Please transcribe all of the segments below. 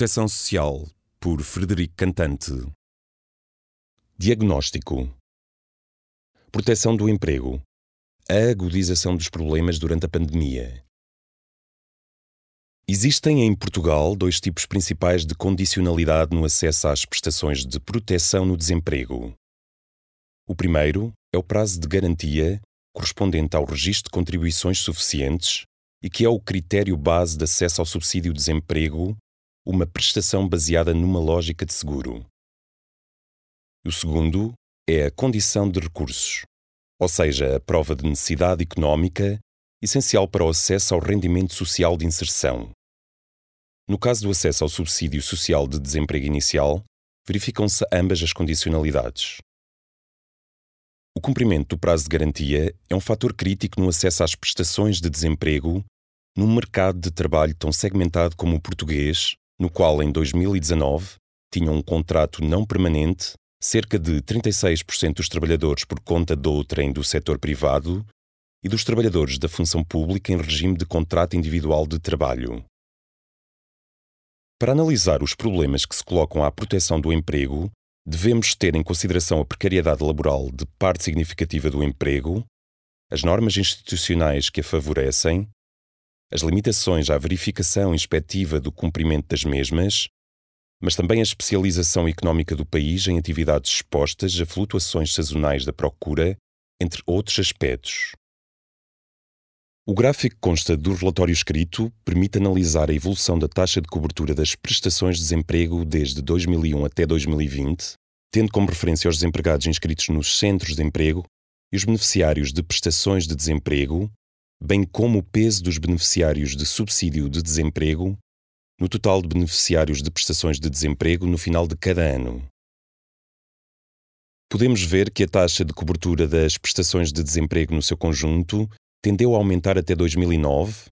Proteção Social, por Frederico Cantante. Diagnóstico: Proteção do emprego. A agudização dos problemas durante a pandemia. Existem em Portugal dois tipos principais de condicionalidade no acesso às prestações de proteção no desemprego. O primeiro é o prazo de garantia, correspondente ao registro de contribuições suficientes e que é o critério base de acesso ao subsídio de desemprego uma prestação baseada numa lógica de seguro. O segundo é a condição de recursos, ou seja, a prova de necessidade económica essencial para o acesso ao rendimento social de inserção. No caso do acesso ao subsídio social de desemprego inicial, verificam-se ambas as condicionalidades. O cumprimento do prazo de garantia é um fator crítico no acesso às prestações de desemprego num mercado de trabalho tão segmentado como o português, no qual em 2019 tinham um contrato não permanente cerca de 36% dos trabalhadores por conta de outrem do setor privado e dos trabalhadores da função pública em regime de contrato individual de trabalho. Para analisar os problemas que se colocam à proteção do emprego, devemos ter em consideração a precariedade laboral de parte significativa do emprego, as normas institucionais que a favorecem as limitações à verificação inspectiva do cumprimento das mesmas, mas também a especialização económica do país em atividades expostas a flutuações sazonais da procura, entre outros aspectos. O gráfico consta do relatório escrito permite analisar a evolução da taxa de cobertura das prestações de desemprego desde 2001 até 2020, tendo como referência os desempregados inscritos nos centros de emprego e os beneficiários de prestações de desemprego, bem como o peso dos beneficiários de subsídio de desemprego no total de beneficiários de prestações de desemprego no final de cada ano. Podemos ver que a taxa de cobertura das prestações de desemprego no seu conjunto tendeu a aumentar até 2009,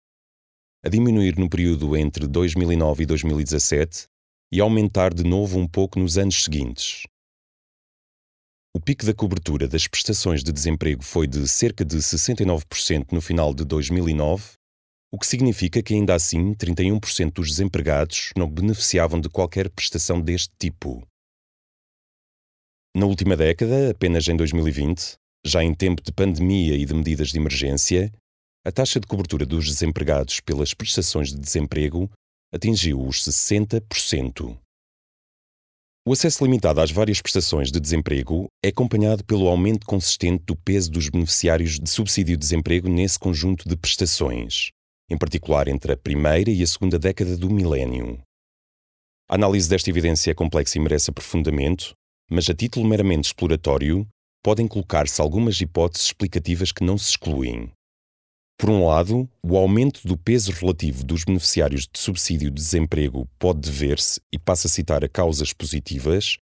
a diminuir no período entre 2009 e 2017 e a aumentar de novo um pouco nos anos seguintes. O pico da cobertura das prestações de desemprego foi de cerca de 69% no final de 2009, o que significa que ainda assim 31% dos desempregados não beneficiavam de qualquer prestação deste tipo. Na última década, apenas em 2020, já em tempo de pandemia e de medidas de emergência, a taxa de cobertura dos desempregados pelas prestações de desemprego atingiu os 60%. O acesso limitado às várias prestações de desemprego é acompanhado pelo aumento consistente do peso dos beneficiários de subsídio de desemprego nesse conjunto de prestações, em particular entre a primeira e a segunda década do milénio. A análise desta evidência é complexa e merece aprofundamento, mas a título meramente exploratório, podem colocar-se algumas hipóteses explicativas que não se excluem. Por um lado, o aumento do peso relativo dos beneficiários de subsídio de desemprego pode dever-se, e passa a citar a causas positivas,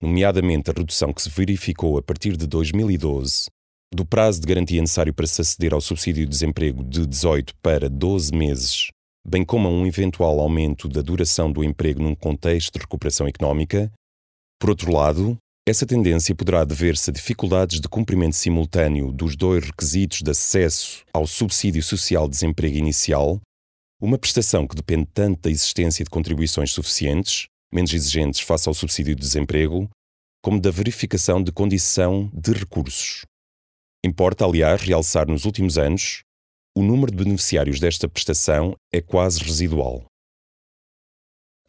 nomeadamente a redução que se verificou a partir de 2012 do prazo de garantia necessário para se aceder ao subsídio de desemprego de 18 para 12 meses, bem como a um eventual aumento da duração do emprego num contexto de recuperação económica. Por outro lado, essa tendência poderá dever-se a dificuldades de cumprimento simultâneo dos dois requisitos de acesso ao subsídio social de desemprego inicial, uma prestação que depende tanto da existência de contribuições suficientes, menos exigentes face ao subsídio de desemprego, como da verificação de condição de recursos. Importa, aliás, realçar nos últimos anos, o número de beneficiários desta prestação é quase residual.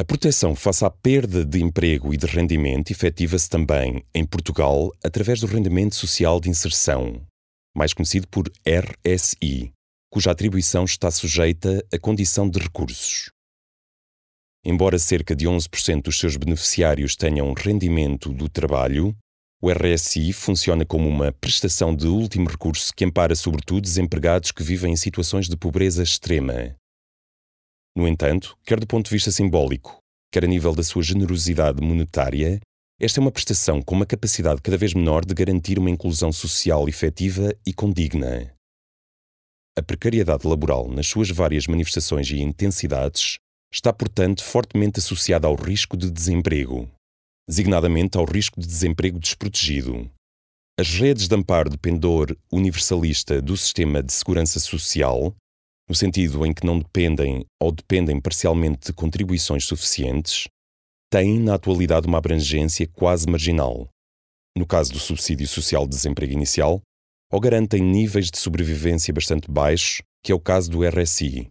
A proteção face à perda de emprego e de rendimento efetiva-se também, em Portugal, através do Rendimento Social de Inserção, mais conhecido por RSI, cuja atribuição está sujeita à condição de recursos. Embora cerca de 11% dos seus beneficiários tenham rendimento do trabalho, o RSI funciona como uma prestação de último recurso que ampara sobretudo desempregados que vivem em situações de pobreza extrema. No entanto, quer do ponto de vista simbólico, quer a nível da sua generosidade monetária, esta é uma prestação com uma capacidade cada vez menor de garantir uma inclusão social efetiva e condigna. A precariedade laboral, nas suas várias manifestações e intensidades, está, portanto, fortemente associada ao risco de desemprego, designadamente ao risco de desemprego desprotegido. As redes de amparo de pendor universalista do sistema de segurança social, no sentido em que não dependem ou dependem parcialmente de contribuições suficientes, têm na atualidade uma abrangência quase marginal. No caso do subsídio social de desemprego inicial, ou garantem níveis de sobrevivência bastante baixos, que é o caso do RSI.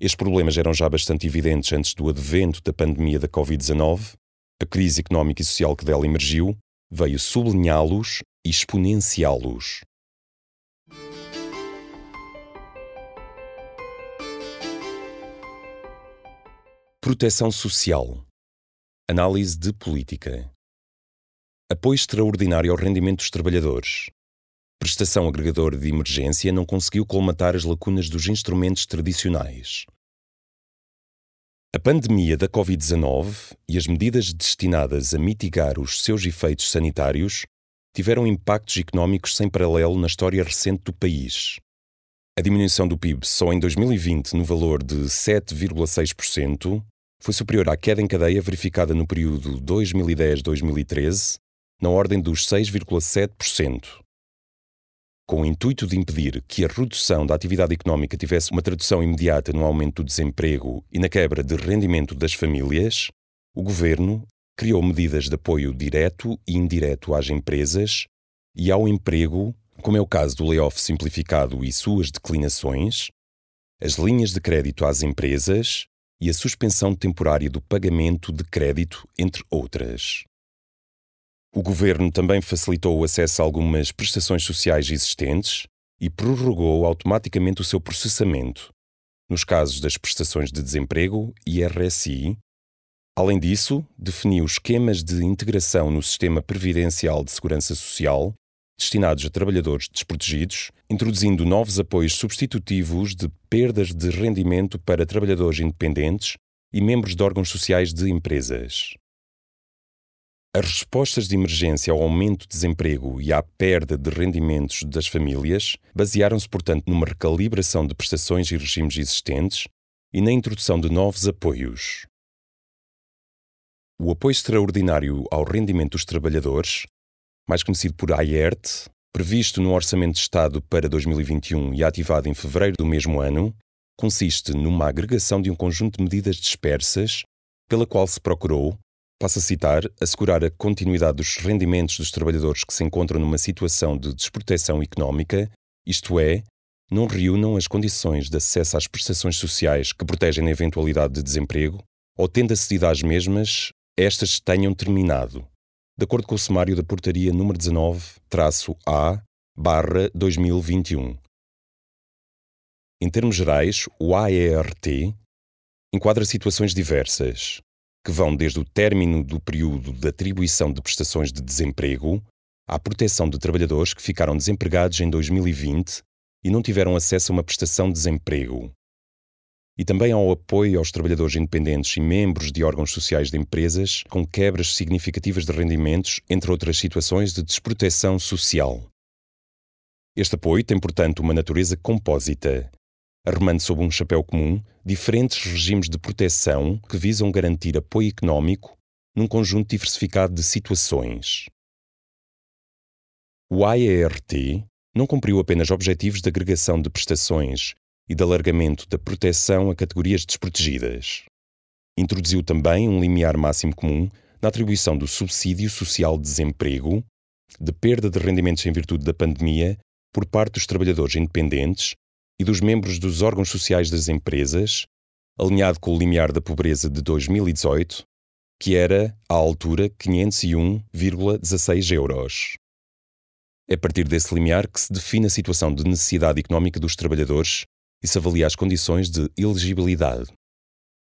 Estes problemas eram já bastante evidentes antes do advento da pandemia da Covid-19. A crise económica e social que dela emergiu veio sublinhá-los e exponenciá-los. Proteção social. Análise de política. Apoio extraordinário ao rendimento dos trabalhadores prestação agregadora de emergência não conseguiu colmatar as lacunas dos instrumentos tradicionais. A pandemia da Covid-19 e as medidas destinadas a mitigar os seus efeitos sanitários tiveram impactos económicos sem paralelo na história recente do país. A diminuição do PIB só em 2020, no valor de 7,6%, foi superior à queda em cadeia verificada no período 2010-2013, na ordem dos 6,7% com o intuito de impedir que a redução da atividade económica tivesse uma tradução imediata no aumento do desemprego e na quebra de rendimento das famílias, o governo criou medidas de apoio direto e indireto às empresas e ao emprego, como é o caso do layoff simplificado e suas declinações, as linhas de crédito às empresas e a suspensão temporária do pagamento de crédito, entre outras. O governo também facilitou o acesso a algumas prestações sociais existentes e prorrogou automaticamente o seu processamento, nos casos das prestações de desemprego e RSI. Além disso, definiu esquemas de integração no sistema previdencial de segurança social destinados a trabalhadores desprotegidos, introduzindo novos apoios substitutivos de perdas de rendimento para trabalhadores independentes e membros de órgãos sociais de empresas. As respostas de emergência ao aumento de desemprego e à perda de rendimentos das famílias basearam-se, portanto, numa recalibração de prestações e regimes existentes e na introdução de novos apoios. O apoio extraordinário ao rendimento dos trabalhadores, mais conhecido por AIERT, previsto no Orçamento de Estado para 2021 e ativado em fevereiro do mesmo ano, consiste numa agregação de um conjunto de medidas dispersas pela qual se procurou, Passo a citar, assegurar a continuidade dos rendimentos dos trabalhadores que se encontram numa situação de desproteção económica, isto é, não reúnam as condições de acesso às prestações sociais que protegem na eventualidade de desemprego, ou tendo acedido às mesmas, estas tenham terminado. De acordo com o sumário da Portaria número 19-A, barra 2021. Em termos gerais, o AERT enquadra situações diversas, que vão desde o término do período de atribuição de prestações de desemprego à proteção de trabalhadores que ficaram desempregados em 2020 e não tiveram acesso a uma prestação de desemprego. E também ao apoio aos trabalhadores independentes e membros de órgãos sociais de empresas com quebras significativas de rendimentos, entre outras situações de desproteção social. Este apoio tem, portanto, uma natureza compósita arrumando sob um chapéu comum diferentes regimes de proteção que visam garantir apoio económico num conjunto diversificado de situações. O AERT não cumpriu apenas objetivos de agregação de prestações e de alargamento da proteção a categorias desprotegidas. Introduziu também um limiar máximo comum na atribuição do subsídio social de desemprego, de perda de rendimentos em virtude da pandemia, por parte dos trabalhadores independentes e dos membros dos órgãos sociais das empresas, alinhado com o limiar da pobreza de 2018, que era, à altura, 501,16 euros. É a partir desse limiar que se define a situação de necessidade económica dos trabalhadores e se avalia as condições de elegibilidade.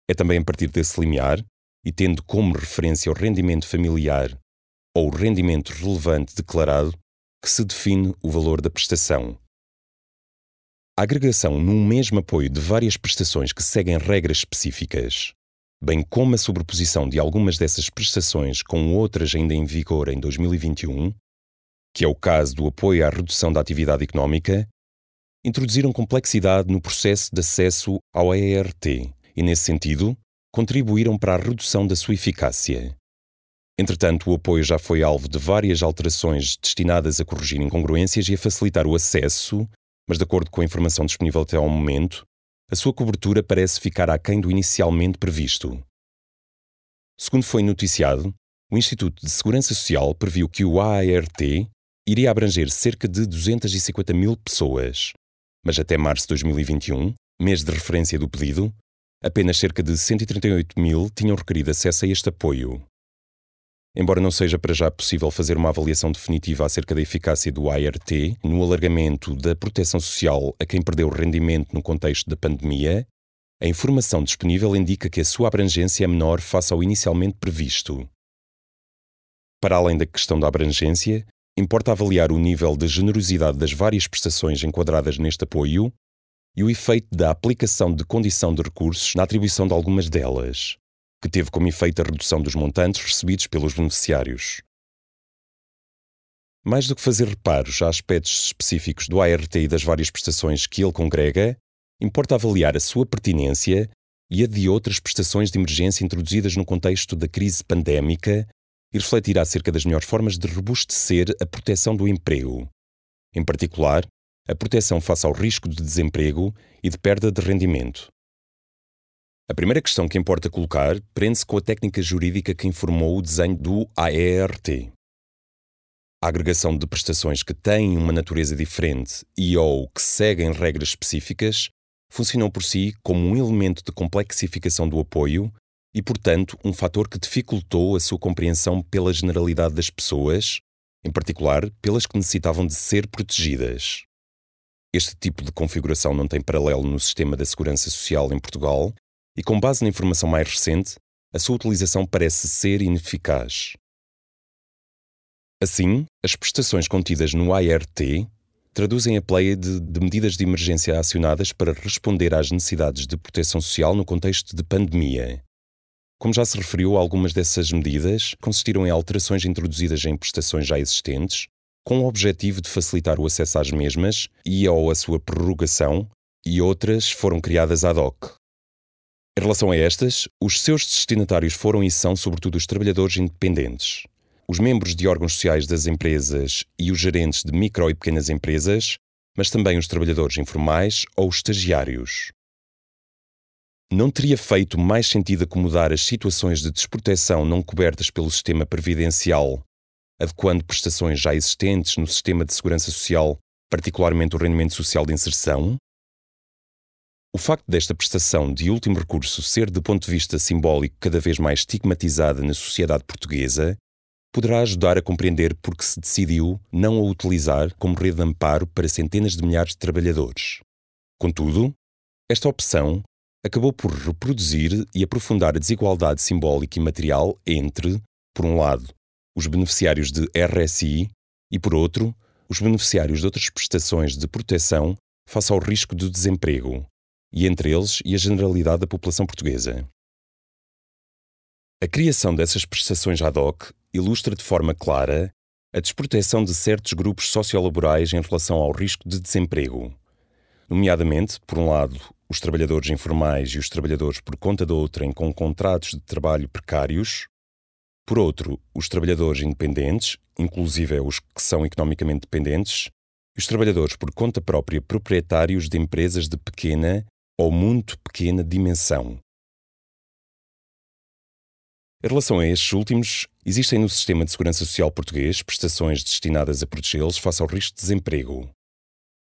É também a partir desse limiar, e tendo como referência o rendimento familiar ou o rendimento relevante declarado, que se define o valor da prestação. A agregação num mesmo apoio de várias prestações que seguem regras específicas, bem como a sobreposição de algumas dessas prestações com outras ainda em vigor em 2021, que é o caso do apoio à redução da atividade económica, introduziram complexidade no processo de acesso ao ERT e, nesse sentido, contribuíram para a redução da sua eficácia. Entretanto, o apoio já foi alvo de várias alterações destinadas a corrigir incongruências e a facilitar o acesso, mas, de acordo com a informação disponível até ao momento, a sua cobertura parece ficar aquém do inicialmente previsto. Segundo foi noticiado, o Instituto de Segurança Social previu que o AART iria abranger cerca de 250 mil pessoas, mas até março de 2021, mês de referência do pedido, apenas cerca de 138 mil tinham requerido acesso a este apoio. Embora não seja para já possível fazer uma avaliação definitiva acerca da eficácia do ART no alargamento da proteção social a quem perdeu rendimento no contexto da pandemia, a informação disponível indica que a sua abrangência é menor face ao inicialmente previsto. Para além da questão da abrangência, importa avaliar o nível de generosidade das várias prestações enquadradas neste apoio e o efeito da aplicação de condição de recursos na atribuição de algumas delas que teve como efeito a redução dos montantes recebidos pelos beneficiários. Mais do que fazer reparos a aspectos específicos do ART e das várias prestações que ele congrega, importa avaliar a sua pertinência e a de outras prestações de emergência introduzidas no contexto da crise pandémica e refletir acerca das melhores formas de robustecer a proteção do emprego. Em particular, a proteção face ao risco de desemprego e de perda de rendimento, a primeira questão que importa colocar prende-se com a técnica jurídica que informou o desenho do AERT. A agregação de prestações que têm uma natureza diferente e ou que seguem regras específicas funcionou por si como um elemento de complexificação do apoio e, portanto, um fator que dificultou a sua compreensão pela generalidade das pessoas, em particular pelas que necessitavam de ser protegidas. Este tipo de configuração não tem paralelo no sistema da segurança social em Portugal e, com base na informação mais recente, a sua utilização parece ser ineficaz. Assim, as prestações contidas no ART traduzem a pleiade de medidas de emergência acionadas para responder às necessidades de proteção social no contexto de pandemia. Como já se referiu, algumas dessas medidas consistiram em alterações introduzidas em prestações já existentes, com o objetivo de facilitar o acesso às mesmas e ou a sua prorrogação, e outras foram criadas ad hoc. Em relação a estas, os seus destinatários foram e são, sobretudo, os trabalhadores independentes, os membros de órgãos sociais das empresas e os gerentes de micro e pequenas empresas, mas também os trabalhadores informais ou os estagiários. Não teria feito mais sentido acomodar as situações de desproteção não cobertas pelo sistema previdencial, adequando prestações já existentes no sistema de segurança social, particularmente o rendimento social de inserção, o facto desta prestação de último recurso ser, do ponto de vista simbólico, cada vez mais estigmatizada na sociedade portuguesa, poderá ajudar a compreender por que se decidiu não a utilizar como rede de amparo para centenas de milhares de trabalhadores. Contudo, esta opção acabou por reproduzir e aprofundar a desigualdade simbólica e material entre, por um lado, os beneficiários de RSI e, por outro, os beneficiários de outras prestações de proteção face ao risco do desemprego, e entre eles e a generalidade da população portuguesa. A criação dessas prestações ad hoc ilustra de forma clara a desproteção de certos grupos sociolaborais em relação ao risco de desemprego, nomeadamente, por um lado, os trabalhadores informais e os trabalhadores por conta de outrem com contratos de trabalho precários, por outro, os trabalhadores independentes, inclusive os que são economicamente dependentes, e os trabalhadores por conta própria proprietários de empresas de pequena ou muito pequena dimensão. Em relação a estes últimos, existem no sistema de segurança social português prestações destinadas a protegê-los face ao risco de desemprego.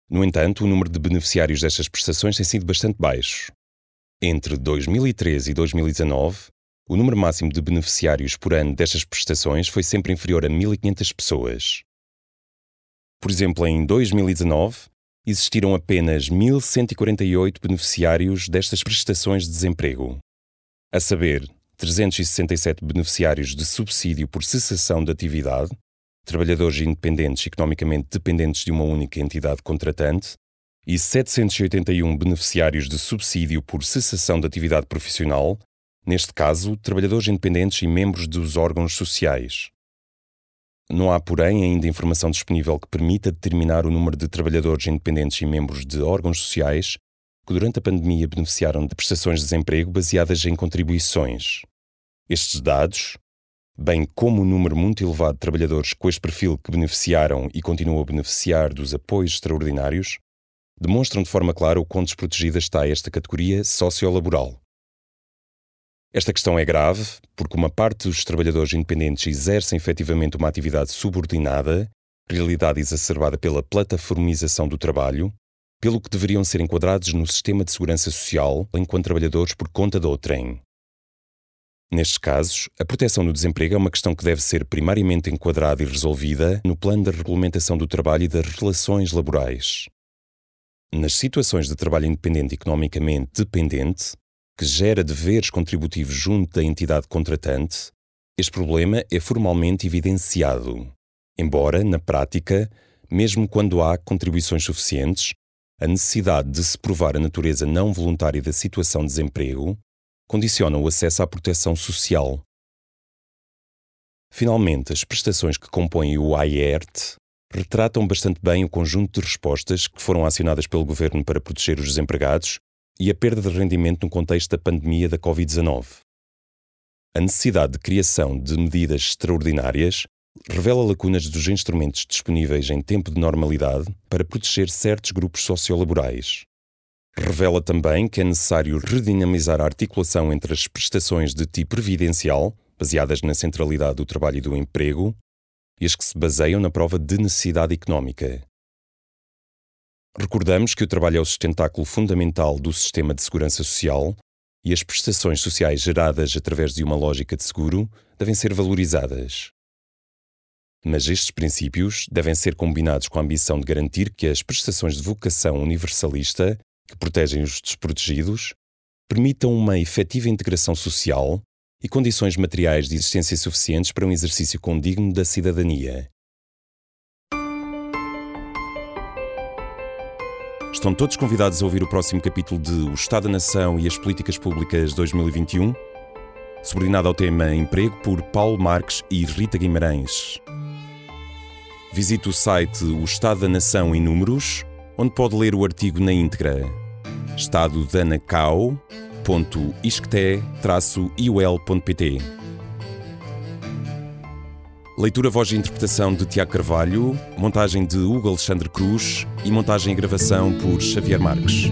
No entanto, o número de beneficiários destas prestações tem sido bastante baixo. Entre 2013 e 2019, o número máximo de beneficiários por ano destas prestações foi sempre inferior a 1.500 pessoas. Por exemplo, em 2019, existiram apenas 1.148 beneficiários destas prestações de desemprego. A saber, 367 beneficiários de subsídio por cessação de atividade, trabalhadores independentes economicamente dependentes de uma única entidade contratante, e 781 beneficiários de subsídio por cessação de atividade profissional, neste caso, trabalhadores independentes e membros dos órgãos sociais. Não há, porém, ainda informação disponível que permita determinar o número de trabalhadores independentes e membros de órgãos sociais que durante a pandemia beneficiaram de prestações de desemprego baseadas em contribuições. Estes dados, bem como o número muito elevado de trabalhadores com este perfil que beneficiaram e continuam a beneficiar dos apoios extraordinários, demonstram de forma clara o quão desprotegida está esta categoria sociolaboral. Esta questão é grave porque uma parte dos trabalhadores independentes exercem efetivamente uma atividade subordinada, realidade exacerbada pela plataformização do trabalho, pelo que deveriam ser enquadrados no sistema de segurança social enquanto trabalhadores por conta de outrem. Nestes casos, a proteção do desemprego é uma questão que deve ser primariamente enquadrada e resolvida no plano da regulamentação do trabalho e das relações laborais. Nas situações de trabalho independente economicamente dependente, que gera deveres contributivos junto da entidade contratante, este problema é formalmente evidenciado. Embora, na prática, mesmo quando há contribuições suficientes, a necessidade de se provar a natureza não voluntária da situação de desemprego condiciona o acesso à proteção social. Finalmente, as prestações que compõem o AIERT retratam bastante bem o conjunto de respostas que foram acionadas pelo governo para proteger os desempregados e a perda de rendimento no contexto da pandemia da Covid-19. A necessidade de criação de medidas extraordinárias revela lacunas dos instrumentos disponíveis em tempo de normalidade para proteger certos grupos sociolaborais. Revela também que é necessário redinamizar a articulação entre as prestações de tipo previdencial, baseadas na centralidade do trabalho e do emprego, e as que se baseiam na prova de necessidade económica. Recordamos que o trabalho é o sustentáculo fundamental do sistema de segurança social e as prestações sociais geradas através de uma lógica de seguro devem ser valorizadas. Mas estes princípios devem ser combinados com a ambição de garantir que as prestações de vocação universalista, que protegem os desprotegidos, permitam uma efetiva integração social e condições materiais de existência suficientes para um exercício condigno da cidadania. Estão todos convidados a ouvir o próximo capítulo de O Estado da Nação e as Políticas Públicas 2021, subordinado ao tema Emprego por Paulo Marques e Rita Guimarães. Visite o site O Estado da Nação em Números, onde pode ler o artigo na íntegra. estadodanacau.isqueté-iol.pt Leitura, voz e interpretação de Tiago Carvalho, montagem de Hugo Alexandre Cruz e montagem e gravação por Xavier Marques.